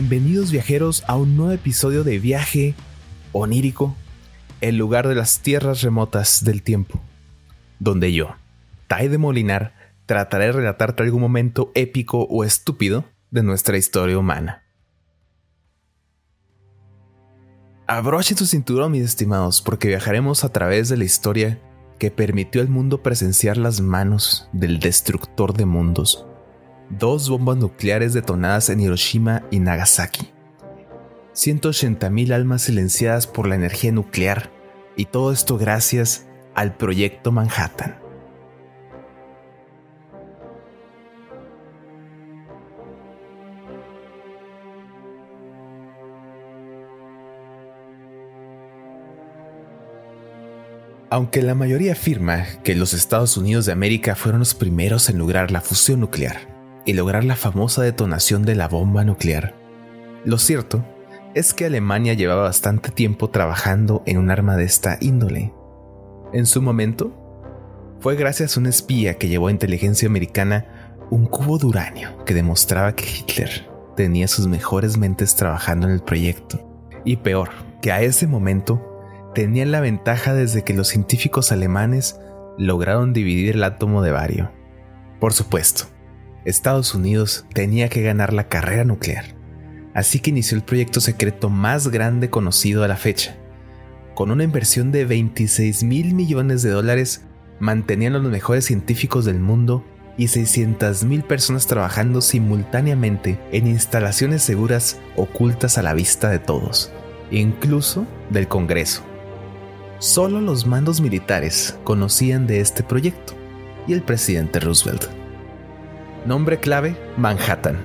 Bienvenidos viajeros a un nuevo episodio de Viaje Onírico, el lugar de las tierras remotas del tiempo, donde yo, Tai de Molinar, trataré de relatarte algún momento épico o estúpido de nuestra historia humana. Abrochen su cinturón, mis estimados, porque viajaremos a través de la historia que permitió al mundo presenciar las manos del destructor de mundos dos bombas nucleares detonadas en Hiroshima y Nagasaki, 180.000 almas silenciadas por la energía nuclear, y todo esto gracias al Proyecto Manhattan. Aunque la mayoría afirma que los Estados Unidos de América fueron los primeros en lograr la fusión nuclear, y lograr la famosa detonación de la bomba nuclear. Lo cierto es que Alemania llevaba bastante tiempo trabajando en un arma de esta índole. En su momento, fue gracias a un espía que llevó a inteligencia americana un cubo de uranio que demostraba que Hitler tenía sus mejores mentes trabajando en el proyecto. Y peor, que a ese momento tenían la ventaja desde que los científicos alemanes lograron dividir el átomo de bario. Por supuesto, Estados Unidos tenía que ganar la carrera nuclear, así que inició el proyecto secreto más grande conocido a la fecha. Con una inversión de 26 mil millones de dólares, mantenían a los mejores científicos del mundo y 600 mil personas trabajando simultáneamente en instalaciones seguras ocultas a la vista de todos, incluso del Congreso. Solo los mandos militares conocían de este proyecto y el presidente Roosevelt. Nombre clave, Manhattan.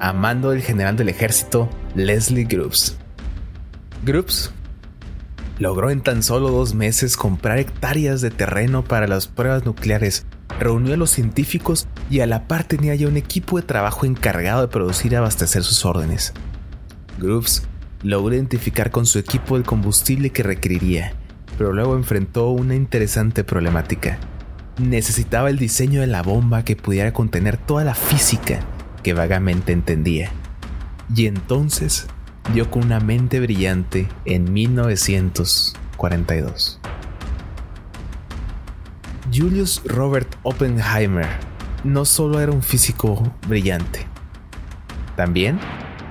A mando del general del ejército, Leslie Groups. Groups logró en tan solo dos meses comprar hectáreas de terreno para las pruebas nucleares, reunió a los científicos y a la par tenía ya un equipo de trabajo encargado de producir y abastecer sus órdenes. Groups logró identificar con su equipo el combustible que requeriría, pero luego enfrentó una interesante problemática necesitaba el diseño de la bomba que pudiera contener toda la física que vagamente entendía. Y entonces dio con una mente brillante en 1942. Julius Robert Oppenheimer no solo era un físico brillante, también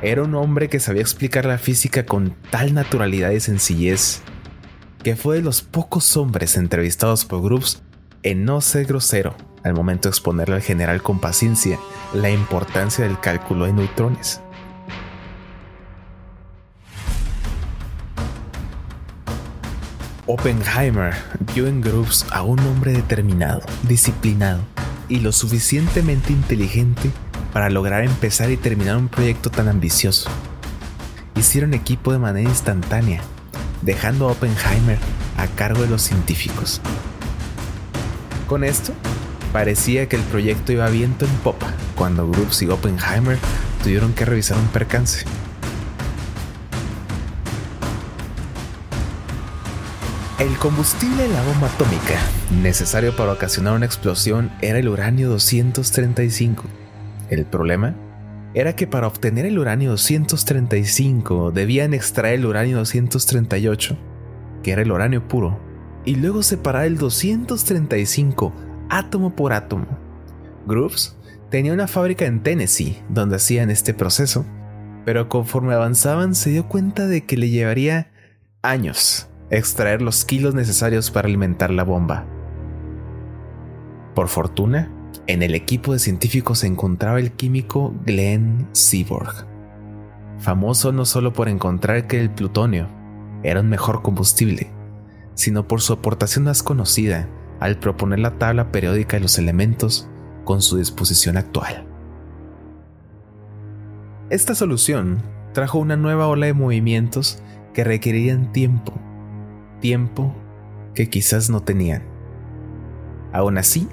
era un hombre que sabía explicar la física con tal naturalidad y sencillez que fue de los pocos hombres entrevistados por Groups en no ser grosero al momento de exponerle al general con paciencia la importancia del cálculo de neutrones. Oppenheimer vio en Groves a un hombre determinado, disciplinado y lo suficientemente inteligente para lograr empezar y terminar un proyecto tan ambicioso. Hicieron equipo de manera instantánea, dejando a Oppenheimer a cargo de los científicos. Con esto, parecía que el proyecto iba viento en popa cuando Groups y Oppenheimer tuvieron que revisar un percance. El combustible de la bomba atómica necesario para ocasionar una explosión era el uranio 235. El problema era que para obtener el uranio 235 debían extraer el uranio 238, que era el uranio puro, y luego separar el 235 átomo por átomo. Grooves tenía una fábrica en Tennessee donde hacían este proceso, pero conforme avanzaban se dio cuenta de que le llevaría años extraer los kilos necesarios para alimentar la bomba. Por fortuna, en el equipo de científicos se encontraba el químico Glenn Seaborg, famoso no solo por encontrar que el plutonio era un mejor combustible, sino por su aportación más conocida al proponer la tabla periódica de los elementos con su disposición actual. Esta solución trajo una nueva ola de movimientos que requerían tiempo, tiempo que quizás no tenían. Aún así,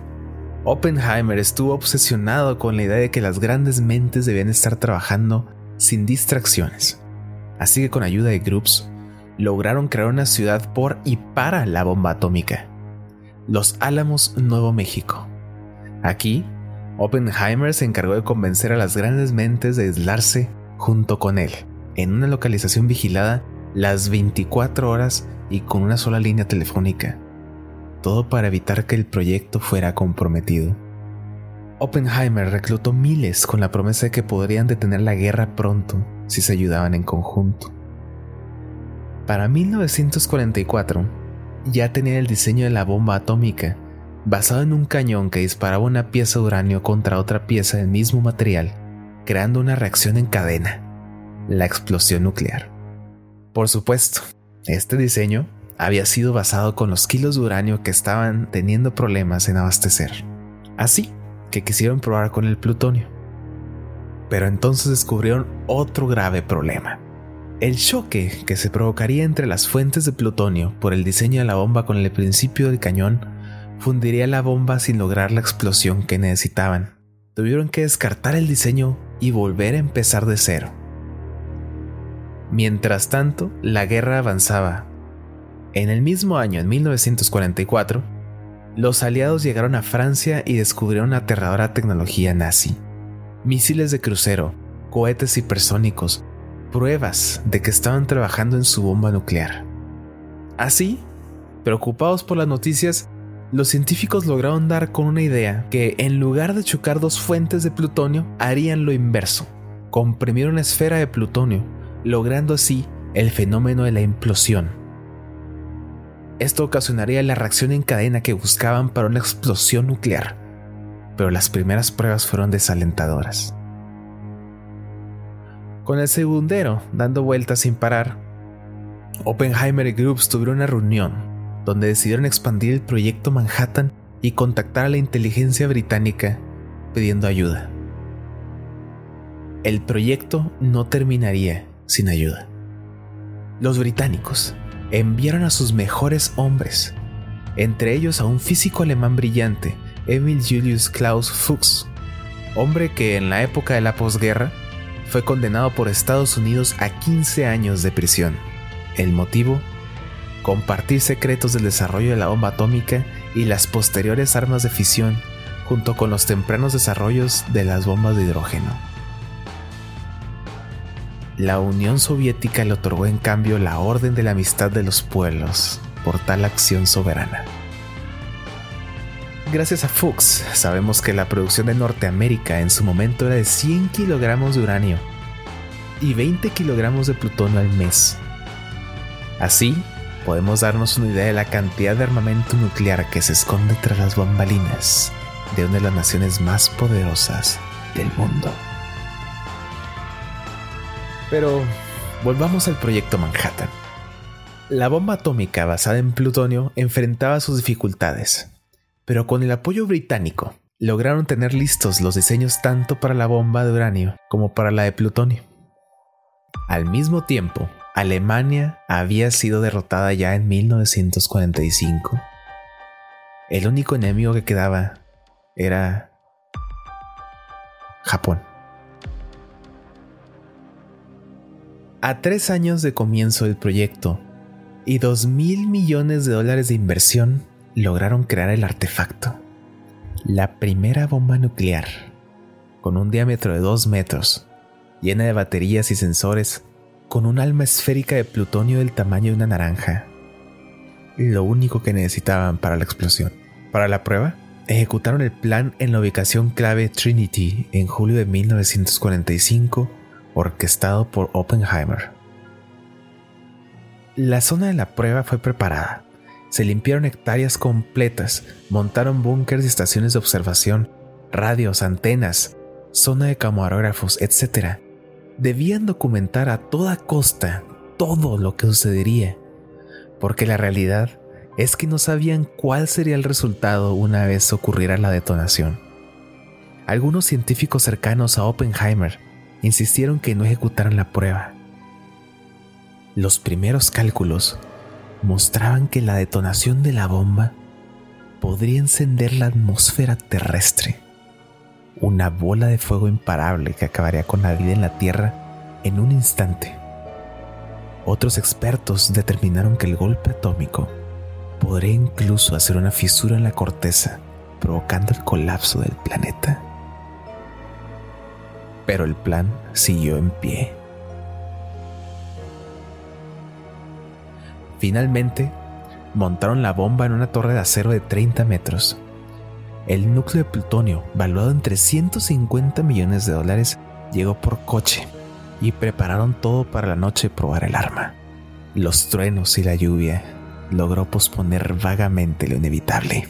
Oppenheimer estuvo obsesionado con la idea de que las grandes mentes debían estar trabajando sin distracciones. Así que con ayuda de Groups lograron crear una ciudad por y para la bomba atómica, Los Álamos, Nuevo México. Aquí, Oppenheimer se encargó de convencer a las grandes mentes de aislarse junto con él, en una localización vigilada las 24 horas y con una sola línea telefónica. Todo para evitar que el proyecto fuera comprometido. Oppenheimer reclutó miles con la promesa de que podrían detener la guerra pronto si se ayudaban en conjunto. Para 1944, ya tenía el diseño de la bomba atómica, basado en un cañón que disparaba una pieza de uranio contra otra pieza del mismo material, creando una reacción en cadena, la explosión nuclear. Por supuesto, este diseño había sido basado con los kilos de uranio que estaban teniendo problemas en abastecer. Así que quisieron probar con el plutonio. Pero entonces descubrieron otro grave problema. El choque que se provocaría entre las fuentes de plutonio por el diseño de la bomba con el principio del cañón fundiría la bomba sin lograr la explosión que necesitaban. Tuvieron que descartar el diseño y volver a empezar de cero. Mientras tanto, la guerra avanzaba. En el mismo año, en 1944, los aliados llegaron a Francia y descubrieron aterradora tecnología nazi. Misiles de crucero, cohetes hipersónicos, pruebas de que estaban trabajando en su bomba nuclear. Así, preocupados por las noticias, los científicos lograron dar con una idea que en lugar de chocar dos fuentes de plutonio, harían lo inverso. Comprimieron una esfera de plutonio, logrando así el fenómeno de la implosión. Esto ocasionaría la reacción en cadena que buscaban para una explosión nuclear, pero las primeras pruebas fueron desalentadoras. Con el segundero dando vueltas sin parar, Oppenheimer y Groups tuvieron una reunión donde decidieron expandir el proyecto Manhattan y contactar a la inteligencia británica pidiendo ayuda. El proyecto no terminaría sin ayuda. Los británicos enviaron a sus mejores hombres, entre ellos a un físico alemán brillante, Emil Julius Klaus Fuchs, hombre que en la época de la posguerra fue condenado por Estados Unidos a 15 años de prisión. El motivo, compartir secretos del desarrollo de la bomba atómica y las posteriores armas de fisión, junto con los tempranos desarrollos de las bombas de hidrógeno. La Unión Soviética le otorgó en cambio la Orden de la Amistad de los Pueblos por tal acción soberana. Gracias a Fuchs, sabemos que la producción de Norteamérica en su momento era de 100 kilogramos de uranio y 20 kilogramos de plutonio al mes. Así, podemos darnos una idea de la cantidad de armamento nuclear que se esconde tras las bambalinas de una de las naciones más poderosas del mundo. Pero volvamos al proyecto Manhattan. La bomba atómica basada en plutonio enfrentaba sus dificultades, pero con el apoyo británico lograron tener listos los diseños tanto para la bomba de uranio como para la de plutonio. Al mismo tiempo, Alemania había sido derrotada ya en 1945. El único enemigo que quedaba era Japón. A tres años de comienzo del proyecto y dos mil millones de dólares de inversión, lograron crear el artefacto. La primera bomba nuclear, con un diámetro de dos metros, llena de baterías y sensores, con un alma esférica de plutonio del tamaño de una naranja. Lo único que necesitaban para la explosión. Para la prueba, ejecutaron el plan en la ubicación clave Trinity en julio de 1945 orquestado por Oppenheimer. La zona de la prueba fue preparada. Se limpiaron hectáreas completas, montaron búnkers y estaciones de observación, radios, antenas, zona de camarógrafos, etc. Debían documentar a toda costa todo lo que sucedería, porque la realidad es que no sabían cuál sería el resultado una vez ocurriera la detonación. Algunos científicos cercanos a Oppenheimer insistieron que no ejecutaran la prueba. Los primeros cálculos mostraban que la detonación de la bomba podría encender la atmósfera terrestre, una bola de fuego imparable que acabaría con la vida en la Tierra en un instante. Otros expertos determinaron que el golpe atómico podría incluso hacer una fisura en la corteza, provocando el colapso del planeta. pero el plan siguió en pie. Finalmente, montaron la bomba en una torre de acero de 30 metros. El núcleo de plutonio, valuado en 350 millones de dólares, llegó por coche y prepararon todo para la noche probar el arma. Los truenos y la lluvia logró posponer vagamente lo inevitable.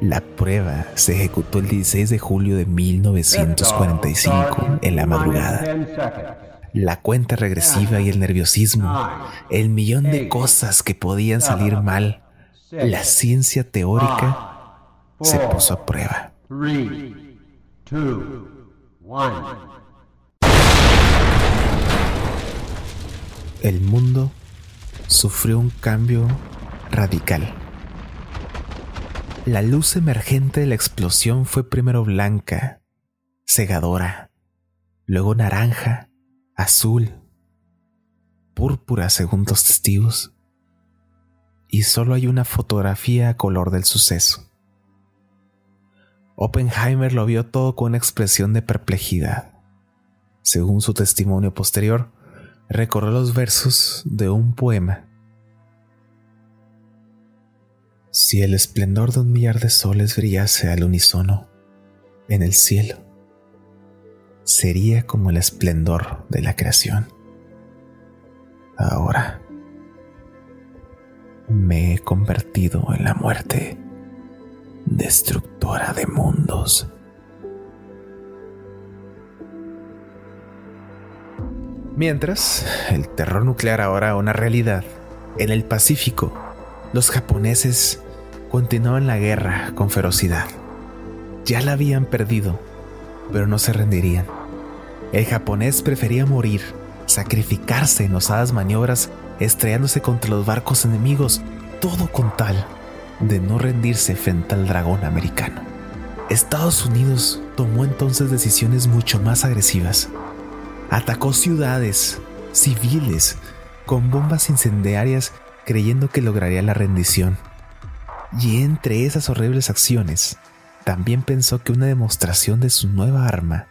La prueba se ejecutó el 16 de julio de 1945 en la madrugada. La cuenta regresiva y el nerviosismo, el millón de cosas que podían salir mal, la ciencia teórica se puso a prueba. El mundo sufrió un cambio radical. La luz emergente de la explosión fue primero blanca, cegadora, luego naranja, azul, púrpura según los testigos, y solo hay una fotografía a color del suceso. Oppenheimer lo vio todo con una expresión de perplejidad. Según su testimonio posterior, recordó los versos de un poema Si el esplendor de un millar de soles brillase al unísono en el cielo, sería como el esplendor de la creación. Ahora me he convertido en la muerte, destructora de mundos. Mientras, el terror nuclear ahora una realidad, en el Pacífico, los japoneses continuaban la guerra con ferocidad. Ya la habían perdido, pero no se rendirían. El japonés prefería morir, sacrificarse en osadas maniobras, estrellándose contra los barcos enemigos, todo con tal de no rendirse frente al dragón americano. Estados Unidos tomó entonces decisiones mucho más agresivas. Atacó ciudades, civiles, con bombas incendiarias creyendo que lograría la rendición. Y entre esas horribles acciones, también pensó que una demostración de su nueva arma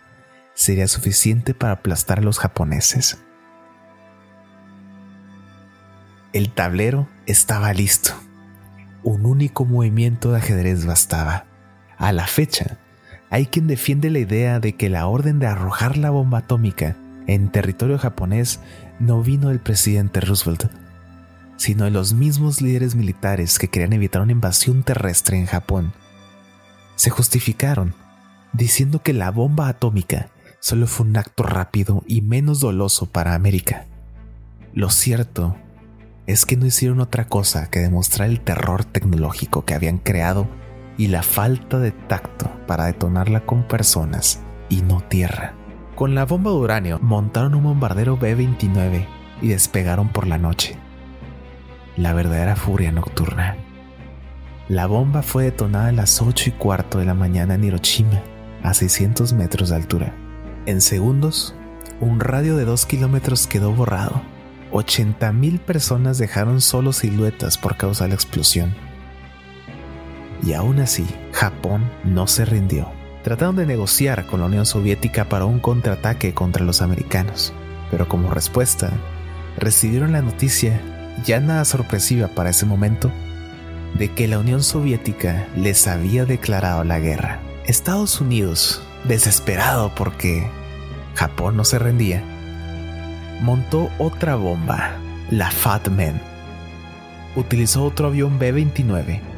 sería suficiente para aplastar a los japoneses. El tablero estaba listo. Un único movimiento de ajedrez bastaba. A la fecha, hay quien defiende la idea de que la orden de arrojar la bomba atómica en territorio japonés no vino del presidente Roosevelt, sino de los mismos líderes militares que querían evitar una invasión terrestre en Japón. Se justificaron diciendo que la bomba atómica solo fue un acto rápido y menos doloso para América. Lo cierto es que no hicieron otra cosa que demostrar el terror tecnológico que habían creado y la falta de tacto para detonarla con personas y no tierra. Con la bomba de uranio montaron un bombardero B-29 y despegaron por la noche la verdadera furia nocturna. La bomba fue detonada a las 8 y cuarto de la mañana en Hiroshima, a 600 metros de altura. En segundos, un radio de 2 kilómetros quedó borrado. 80.000 personas dejaron solo siluetas por causa de la explosión. Y aún así, Japón no se rindió. Trataron de negociar con la Unión Soviética para un contraataque contra los americanos, pero como respuesta, recibieron la noticia ya nada sorpresiva para ese momento, de que la Unión Soviética les había declarado la guerra. Estados Unidos, desesperado porque Japón no se rendía, montó otra bomba, la Fat Man. Utilizó otro avión B-29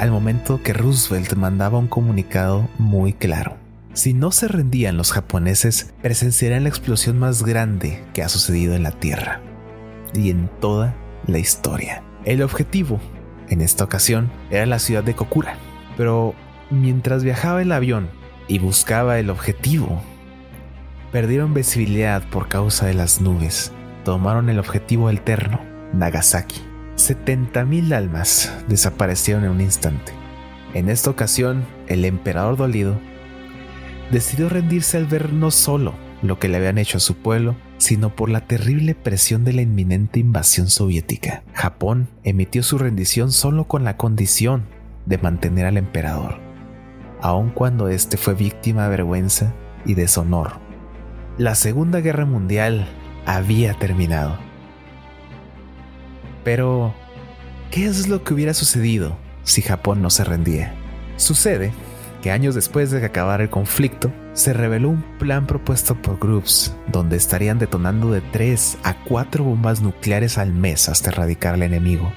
al momento que Roosevelt mandaba un comunicado muy claro. Si no se rendían los japoneses, presenciarían la explosión más grande que ha sucedido en la Tierra y en toda la historia. El objetivo, en esta ocasión, era la ciudad de Kokura, pero mientras viajaba el avión y buscaba el objetivo, perdieron visibilidad por causa de las nubes. Tomaron el objetivo alterno, Nagasaki. 70.000 almas desaparecieron en un instante. En esta ocasión, el emperador dolido decidió rendirse al ver no solo lo que le habían hecho a su pueblo, sino por la terrible presión de la inminente invasión soviética. Japón emitió su rendición solo con la condición de mantener al emperador, aun cuando éste fue víctima de vergüenza y deshonor la Segunda Guerra Mundial había terminado. Pero, ¿qué es lo que hubiera sucedido si Japón no se rendía? Sucede que años después de que acabara el conflicto, se reveló un plan propuesto por Groups, donde estarían detonando de 3 a 4 bombas nucleares al mes hasta erradicar al enemigo.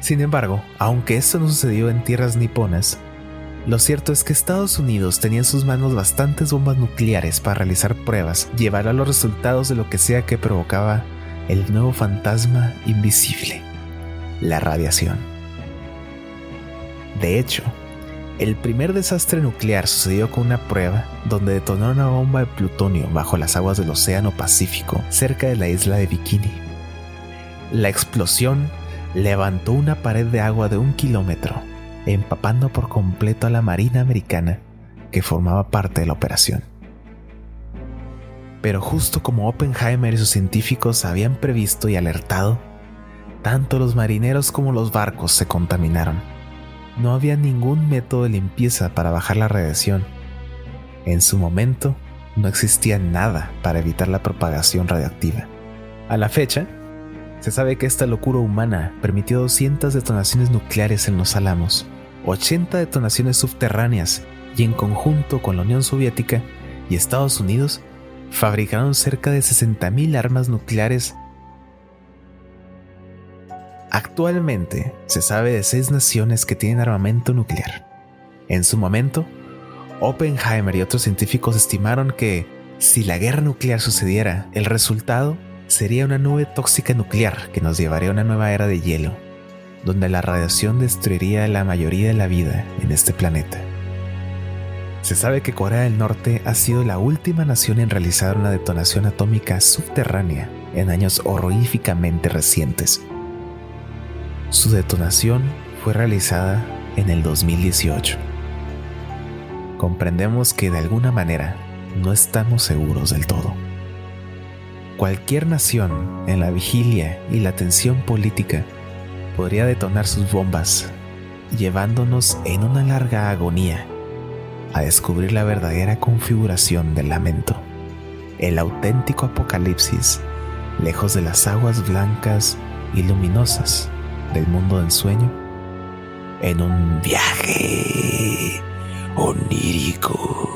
Sin embargo, aunque esto no sucedió en tierras niponas, lo cierto es que Estados Unidos tenía en sus manos bastantes bombas nucleares para realizar pruebas llevar a los resultados de lo que sea que provocaba el nuevo fantasma invisible, la radiación. De hecho, el primer desastre nuclear sucedió con una prueba donde detonó una bomba de plutonio bajo las aguas del Océano Pacífico cerca de la isla de Bikini. La explosión levantó una pared de agua de un kilómetro, empapando por completo a la Marina Americana que formaba parte de la operación. Pero justo como Oppenheimer y sus científicos habían previsto y alertado, tanto los marineros como los barcos se contaminaron. No había ningún método de limpieza para bajar la radiación. En su momento, no existía nada para evitar la propagación radiactiva. A la fecha, se sabe que esta locura humana permitió 200 detonaciones nucleares en los Álamos, 80 detonaciones subterráneas y en conjunto con la Unión Soviética y Estados Unidos fabricaron cerca de 60.000 armas nucleares. Actualmente se sabe de seis naciones que tienen armamento nuclear. En su momento, Oppenheimer y otros científicos estimaron que si la guerra nuclear sucediera, el resultado sería una nube tóxica nuclear que nos llevaría a una nueva era de hielo, donde la radiación destruiría la mayoría de la vida en este planeta. Se sabe que Corea del Norte ha sido la última nación en realizar una detonación atómica subterránea en años horroríficamente recientes. Su detonación fue realizada en el 2018. Comprendemos que de alguna manera no estamos seguros del todo. Cualquier nación en la vigilia y la tensión política podría detonar sus bombas, llevándonos en una larga agonía a descubrir la verdadera configuración del lamento, el auténtico apocalipsis, lejos de las aguas blancas y luminosas del mundo del sueño, en un viaje onírico.